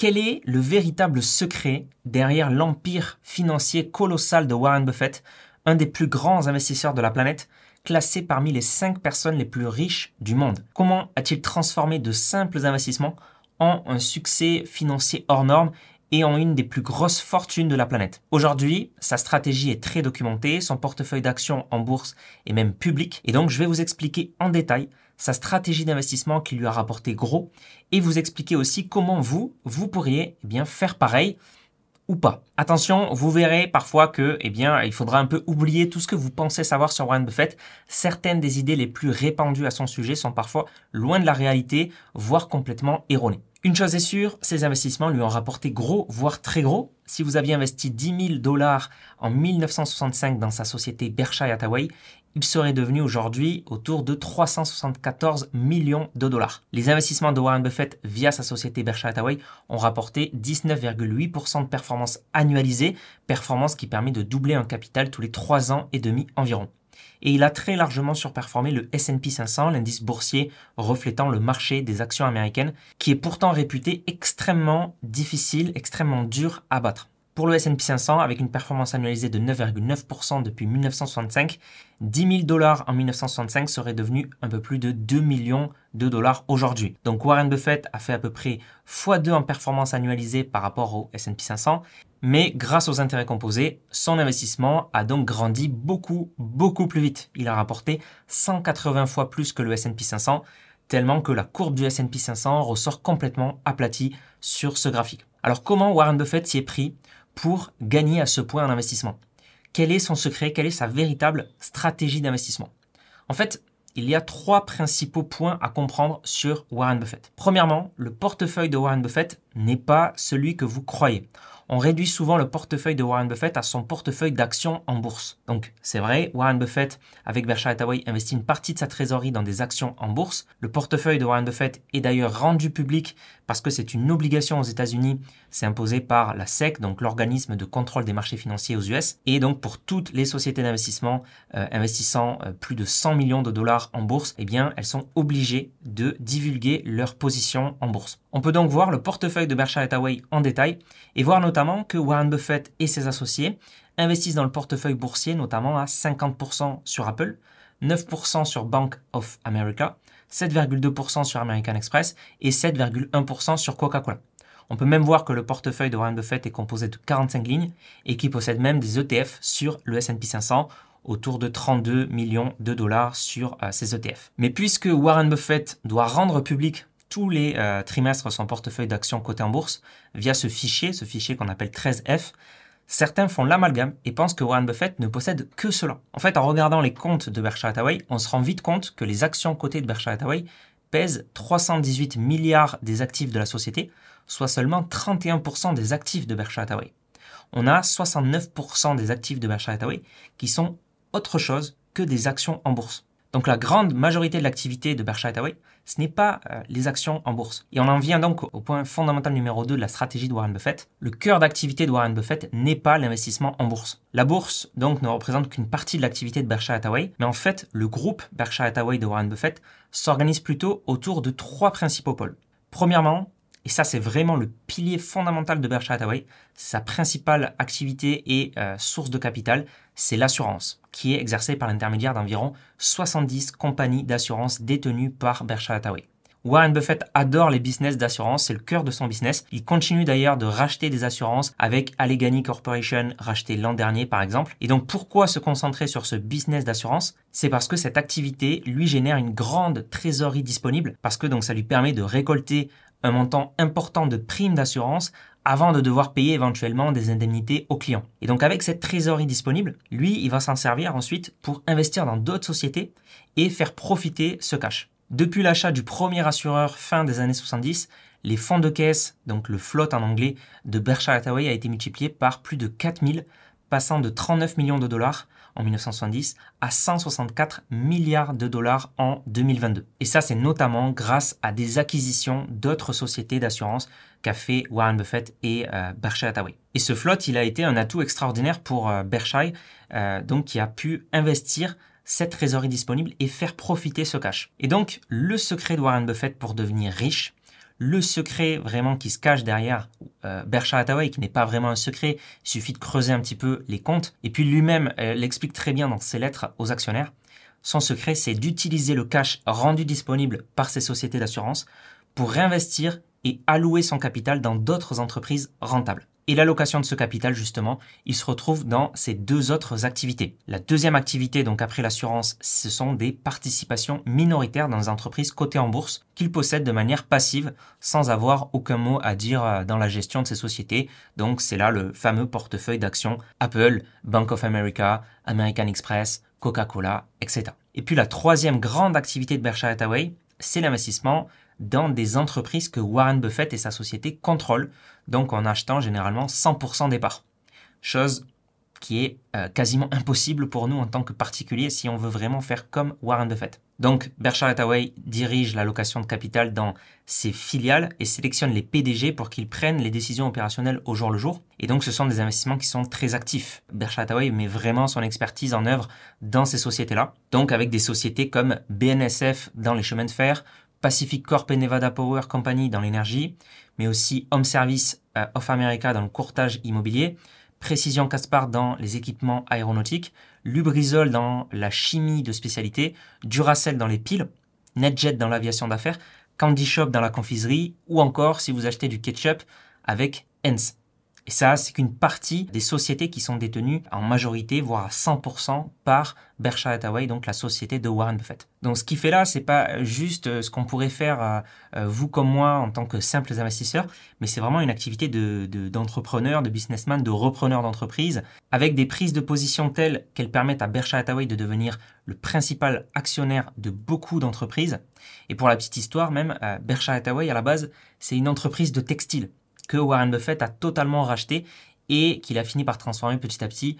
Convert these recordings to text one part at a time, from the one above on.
Quel est le véritable secret derrière l'empire financier colossal de Warren Buffett, un des plus grands investisseurs de la planète, classé parmi les 5 personnes les plus riches du monde? Comment a-t-il transformé de simples investissements en un succès financier hors norme et en une des plus grosses fortunes de la planète? Aujourd'hui, sa stratégie est très documentée, son portefeuille d'actions en bourse est même public, et donc je vais vous expliquer en détail sa stratégie d'investissement qui lui a rapporté gros, et vous expliquer aussi comment vous, vous pourriez eh bien, faire pareil ou pas. Attention, vous verrez parfois que, eh bien, il faudra un peu oublier tout ce que vous pensez savoir sur Warren Buffett. Certaines des idées les plus répandues à son sujet sont parfois loin de la réalité, voire complètement erronées. Une chose est sûre, ces investissements lui ont rapporté gros, voire très gros. Si vous aviez investi 10 000 dollars en 1965 dans sa société Berkshire Hathaway, il serait devenu aujourd'hui autour de 374 millions de dollars. Les investissements de Warren Buffett via sa société Berkshire Hathaway ont rapporté 19,8% de performance annualisée, performance qui permet de doubler un capital tous les 3 ans et demi environ et il a très largement surperformé le S&P 500, l'indice boursier reflétant le marché des actions américaines, qui est pourtant réputé extrêmement difficile, extrêmement dur à battre. Pour le S&P 500, avec une performance annualisée de 9,9% depuis 1965, 10 000 dollars en 1965 serait devenu un peu plus de 2 millions de dollars aujourd'hui. Donc Warren Buffett a fait à peu près x2 en performance annualisée par rapport au S&P 500, mais grâce aux intérêts composés, son investissement a donc grandi beaucoup, beaucoup plus vite. Il a rapporté 180 fois plus que le S&P 500, tellement que la courbe du S&P 500 ressort complètement aplatie sur ce graphique. Alors comment Warren Buffett s'y est pris? Pour gagner à ce point en investissement. Quel est son secret? Quelle est sa véritable stratégie d'investissement? En fait, il y a trois principaux points à comprendre sur Warren Buffett. Premièrement, le portefeuille de Warren Buffett n'est pas celui que vous croyez on réduit souvent le portefeuille de Warren Buffett à son portefeuille d'actions en bourse. Donc c'est vrai, Warren Buffett, avec Berkshire Hathaway, investit une partie de sa trésorerie dans des actions en bourse. Le portefeuille de Warren Buffett est d'ailleurs rendu public parce que c'est une obligation aux États-Unis, c'est imposé par la SEC, donc l'organisme de contrôle des marchés financiers aux US. Et donc pour toutes les sociétés d'investissement euh, investissant euh, plus de 100 millions de dollars en bourse, eh bien elles sont obligées de divulguer leur position en bourse. On peut donc voir le portefeuille de Berkshire Hathaway en détail et voir notamment que Warren Buffett et ses associés investissent dans le portefeuille boursier notamment à 50% sur Apple, 9% sur Bank of America, 7,2% sur American Express et 7,1% sur Coca-Cola. On peut même voir que le portefeuille de Warren Buffett est composé de 45 lignes et qui possède même des ETF sur le S&P 500 autour de 32 millions de dollars sur euh, ces ETF. Mais puisque Warren Buffett doit rendre public tous les euh, trimestres son portefeuille d'actions cotées en bourse via ce fichier, ce fichier qu'on appelle 13F. Certains font l'amalgame et pensent que Warren Buffett ne possède que cela. En fait, en regardant les comptes de Berkshire Hathaway, on se rend vite compte que les actions cotées de Berkshire Hathaway pèsent 318 milliards des actifs de la société, soit seulement 31% des actifs de Berkshire Hathaway. On a 69% des actifs de Berkshire Hathaway qui sont autre chose que des actions en bourse. Donc la grande majorité de l'activité de Berkshire Hathaway, ce n'est pas euh, les actions en bourse. Et on en vient donc au point fondamental numéro 2 de la stratégie de Warren Buffett. Le cœur d'activité de Warren Buffett n'est pas l'investissement en bourse. La bourse donc ne représente qu'une partie de l'activité de Berkshire Hathaway, mais en fait le groupe Berkshire Hathaway de Warren Buffett s'organise plutôt autour de trois principaux pôles. Premièrement, et ça, c'est vraiment le pilier fondamental de Berkshire Hathaway. Sa principale activité et euh, source de capital, c'est l'assurance, qui est exercée par l'intermédiaire d'environ 70 compagnies d'assurance détenues par Berkshire Hathaway. Warren Buffett adore les business d'assurance, c'est le cœur de son business. Il continue d'ailleurs de racheter des assurances avec Allegheny Corporation racheté l'an dernier par exemple. Et donc pourquoi se concentrer sur ce business d'assurance? C'est parce que cette activité lui génère une grande trésorerie disponible parce que donc ça lui permet de récolter un montant important de primes d'assurance avant de devoir payer éventuellement des indemnités aux clients. Et donc avec cette trésorerie disponible, lui, il va s'en servir ensuite pour investir dans d'autres sociétés et faire profiter ce cash. Depuis l'achat du premier assureur fin des années 70, les fonds de caisse, donc le float en anglais, de Berkshire Hathaway a été multiplié par plus de 4000, passant de 39 millions de dollars en 1970 à 164 milliards de dollars en 2022. Et ça, c'est notamment grâce à des acquisitions d'autres sociétés d'assurance qu'a fait Warren Buffett et euh, Berkshire Hathaway. Et ce float, il a été un atout extraordinaire pour euh, Berkshire, euh, donc qui a pu investir cette trésorerie disponible et faire profiter ce cash. Et donc, le secret de Warren Buffett pour devenir riche, Le secret vraiment qui se cache derrière euh, Berkshire Hathaway, qui n'est pas vraiment un secret, il suffit de creuser un petit peu les comptes. Et puis lui-même euh, l'explique très bien dans ses lettres aux actionnaires. Son secret, c'est d'utiliser le cash rendu disponible par ces sociétés d'assurance pour réinvestir et allouer son capital dans d'autres entreprises rentables. Et l'allocation de ce capital, justement, il se retrouve dans ces deux autres activités. La deuxième activité, donc après l'assurance, ce sont des participations minoritaires dans les entreprises cotées en bourse qu'il possède de manière passive sans avoir aucun mot à dire euh, dans la gestion de ces sociétés. Donc c'est là le fameux portefeuille d'actions Apple, Bank of America, American Express, Coca-Cola, etc. Et puis la troisième grande activité de Berkshire Hathaway, c'est l'investissement dans des entreprises que Warren Buffett et sa société contrôlent, donc en achetant généralement 100% des parts. Chose qui est euh, quasiment impossible pour nous en tant que particuliers si on veut vraiment faire comme Warren Buffett. Donc Berkshire Hathaway dirige l'allocation de capital dans ses filiales et sélectionne les PDG pour qu'ils prennent les décisions opérationnelles au jour le jour. Et donc ce sont des investissements qui sont très actifs. Berkshire Hathaway met vraiment son expertise en œuvre dans ces sociétés-là. Donc avec des sociétés comme BNSF dans les chemins de fer, Pacific Corp et Nevada Power Company dans l'énergie, mais aussi Home Service euh, of America dans le courtage immobilier, Précision Caspar dans les équipements aéronautiques, Lubrizol dans la chimie de spécialité, Duracell dans les piles, NetJet dans l'aviation d'affaires, Candy Shop dans la confiserie, ou encore si vous achetez du ketchup avec Hens. Et ça, c'est qu'une partie des sociétés qui sont détenues en majorité, voire à 100% par Berkshire Hathaway, donc la société de Warren Buffett. Donc ce qu'il fait là, c'est pas juste euh, ce qu'on pourrait faire euh, euh, vous comme moi en tant que simples investisseurs, mais c'est vraiment une activité d'entrepreneur, de, de businessman, de repreneur d'entreprise, avec des prises de position telles qu'elles permettent à Berkshire Hathaway de devenir le principal actionnaire de beaucoup d'entreprises. Et pour la petite histoire même, Berkshire Hathaway à la base, c'est une entreprise de textile que Warren Buffett a totalement racheté et qu'il a fini par transformer petit à petit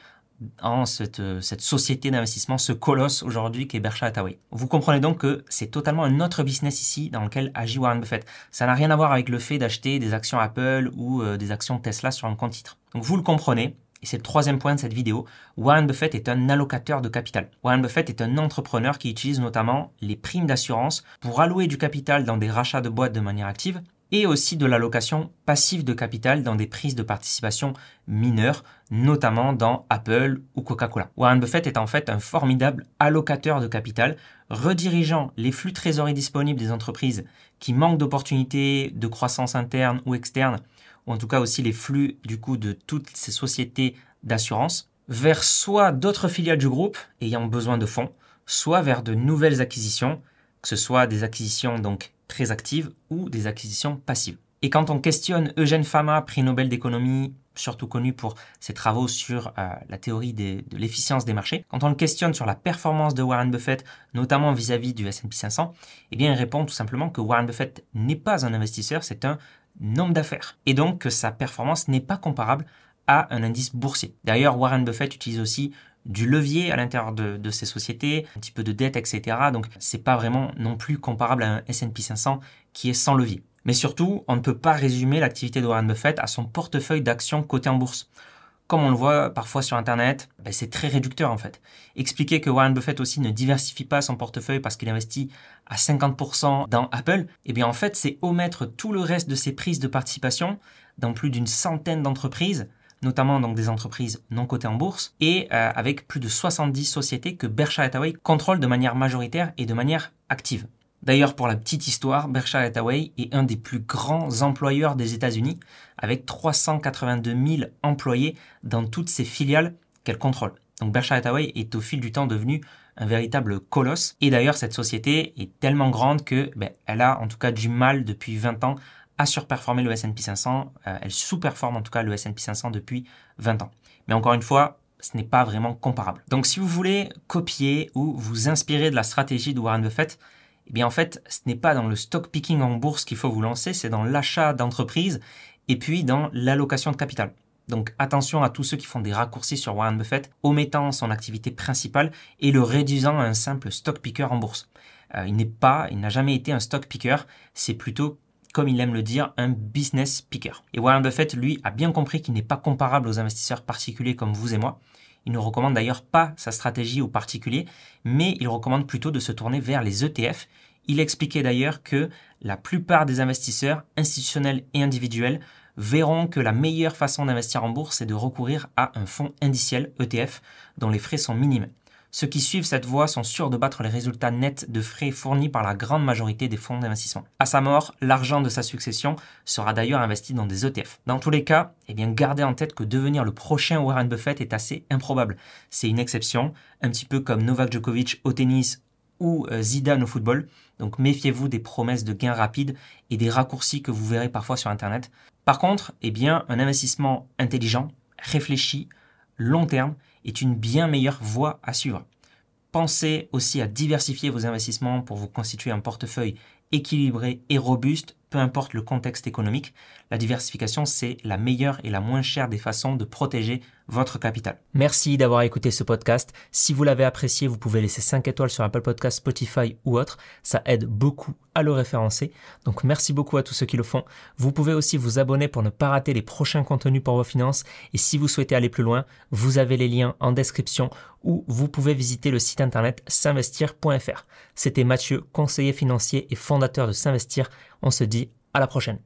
en cette, cette société d'investissement, ce colosse aujourd'hui qui est Berkshire Hathaway. Vous comprenez donc que c'est totalement un autre business ici dans lequel agit Warren Buffett. Ça n'a rien à voir avec le fait d'acheter des actions Apple ou euh, des actions Tesla sur un compte titre. Donc vous le comprenez, et c'est le troisième point de cette vidéo, Warren Buffett est un allocateur de capital. Warren Buffett est un entrepreneur qui utilise notamment les primes d'assurance pour allouer du capital dans des rachats de boîtes de manière active et aussi de l'allocation passive de capital dans des prises de participation mineures, notamment dans Apple ou Coca-Cola. Warren Buffett est en fait un formidable allocateur de capital, redirigeant les flux trésorerie disponibles des entreprises qui manquent d'opportunités de croissance interne ou externe, ou en tout cas aussi les flux du coup de toutes ces sociétés d'assurance, vers soit d'autres filiales du groupe ayant besoin de fonds, soit vers de nouvelles acquisitions, que ce soit des acquisitions donc très actives ou des acquisitions passives. Et quand on questionne Eugène Fama, prix Nobel d'économie, surtout connu pour ses travaux sur euh, la théorie de l'efficience des marchés, quand on le questionne sur la performance de Warren Buffett, notamment vis-à-vis du S&P 500, eh bien il répond tout simplement que Warren Buffett n'est pas un investisseur, c'est un homme d'affaires. Et donc que sa performance n'est pas comparable à un indice boursier. D'ailleurs, Warren Buffett utilise aussi du levier à l'intérieur de, ces sociétés, un petit peu de dette, etc. Donc c'est pas vraiment non plus comparable à un S&P 500 qui est sans levier. Mais surtout, on ne peut pas résumer l'activité de Warren Buffett à son portefeuille d'actions cotées en bourse. Comme on le voit parfois sur Internet, ben, c'est très réducteur en fait. Expliquer que Warren Buffett aussi ne diversifie pas son portefeuille parce qu'il investit à 50% dans Apple, eh bien en fait c'est omettre tout le reste de ses prises de participation dans plus d'une centaine d'entreprises notamment donc des entreprises non cotées en bourse, et euh, avec plus de 70 sociétés que Berkshire Hathaway contrôle de manière majoritaire et de manière active. D'ailleurs, pour la petite histoire, Berkshire Hathaway est un des plus grands employeurs des États-Unis, avec 382 000 employés dans toutes ses filiales qu'elle contrôle. Donc Berkshire Hathaway est au fil du temps devenu un véritable colosse. Et d'ailleurs, cette société est tellement grande que ben, elle a en tout cas du mal depuis 20 ans a surperformé le S&P 500, euh, elle sous-performe en tout cas le S&P 500 depuis 20 ans. Mais encore une fois, ce n'est pas vraiment comparable. Donc si vous voulez copier ou vous inspirer de la stratégie de Warren Buffett, eh bien en fait, ce n'est pas dans le stock picking en bourse qu'il faut vous lancer, c'est dans l'achat d'entreprises et puis dans l'allocation de capital. Donc attention à tous ceux qui font des raccourcis sur Warren Buffett, omettant son activité principale et le réduisant à un simple stock picker en bourse. Euh, il n'est pas, il n'a jamais été un stock picker, c'est plutôt comme il aime le dire, un business picker. Et Warren Buffett, lui, a bien compris qu'il n'est pas comparable aux investisseurs particuliers comme vous et moi. Il ne recommande d'ailleurs pas sa stratégie aux particuliers, mais il recommande plutôt de se tourner vers les ETF, Il expliquait d'ailleurs que la plupart des investisseurs, institutionnels et individuels, verront que la meilleure façon d'investir en bourse est de recourir à un fonds indiciel ETF dont les frais sont minimes. Ceux qui suivent cette voie sont sûrs de battre les résultats nets de frais fournis par la grande majorité des fonds d'investissement. À sa mort, l'argent de sa succession sera d'ailleurs investi dans des ETF. Dans tous les cas, eh bien, gardez en tête que devenir le prochain Warren Buffett est assez improbable. C'est une exception, un petit peu comme Novak Djokovic au tennis ou euh, Zidane au football. Donc méfiez-vous des promesses de gains rapides et des raccourcis que vous verrez parfois sur Internet. Par contre, eh bien, un investissement intelligent, réfléchi, long terme est une bien meilleure voie à suivre. Pensez aussi à diversifier vos investissements pour vous constituer un portefeuille équilibré et robuste peu importe le contexte économique, la diversification, c'est la meilleure et la moins chère des façons de protéger votre capital. Merci d'avoir écouté ce podcast. Si vous l'avez apprécié, vous pouvez laisser 5 étoiles sur Apple Podcast, Spotify ou autre. Ça aide beaucoup à le référencer. Donc merci beaucoup à tous ceux qui le font. Vous pouvez aussi vous abonner pour ne pas rater les prochains contenus pour vos finances. Et si vous souhaitez aller plus loin, vous avez les liens en description ou vous pouvez visiter le site internet s'investir.fr. C'était Mathieu, conseiller financier et fondateur de S'investir. On se dit à la prochaine.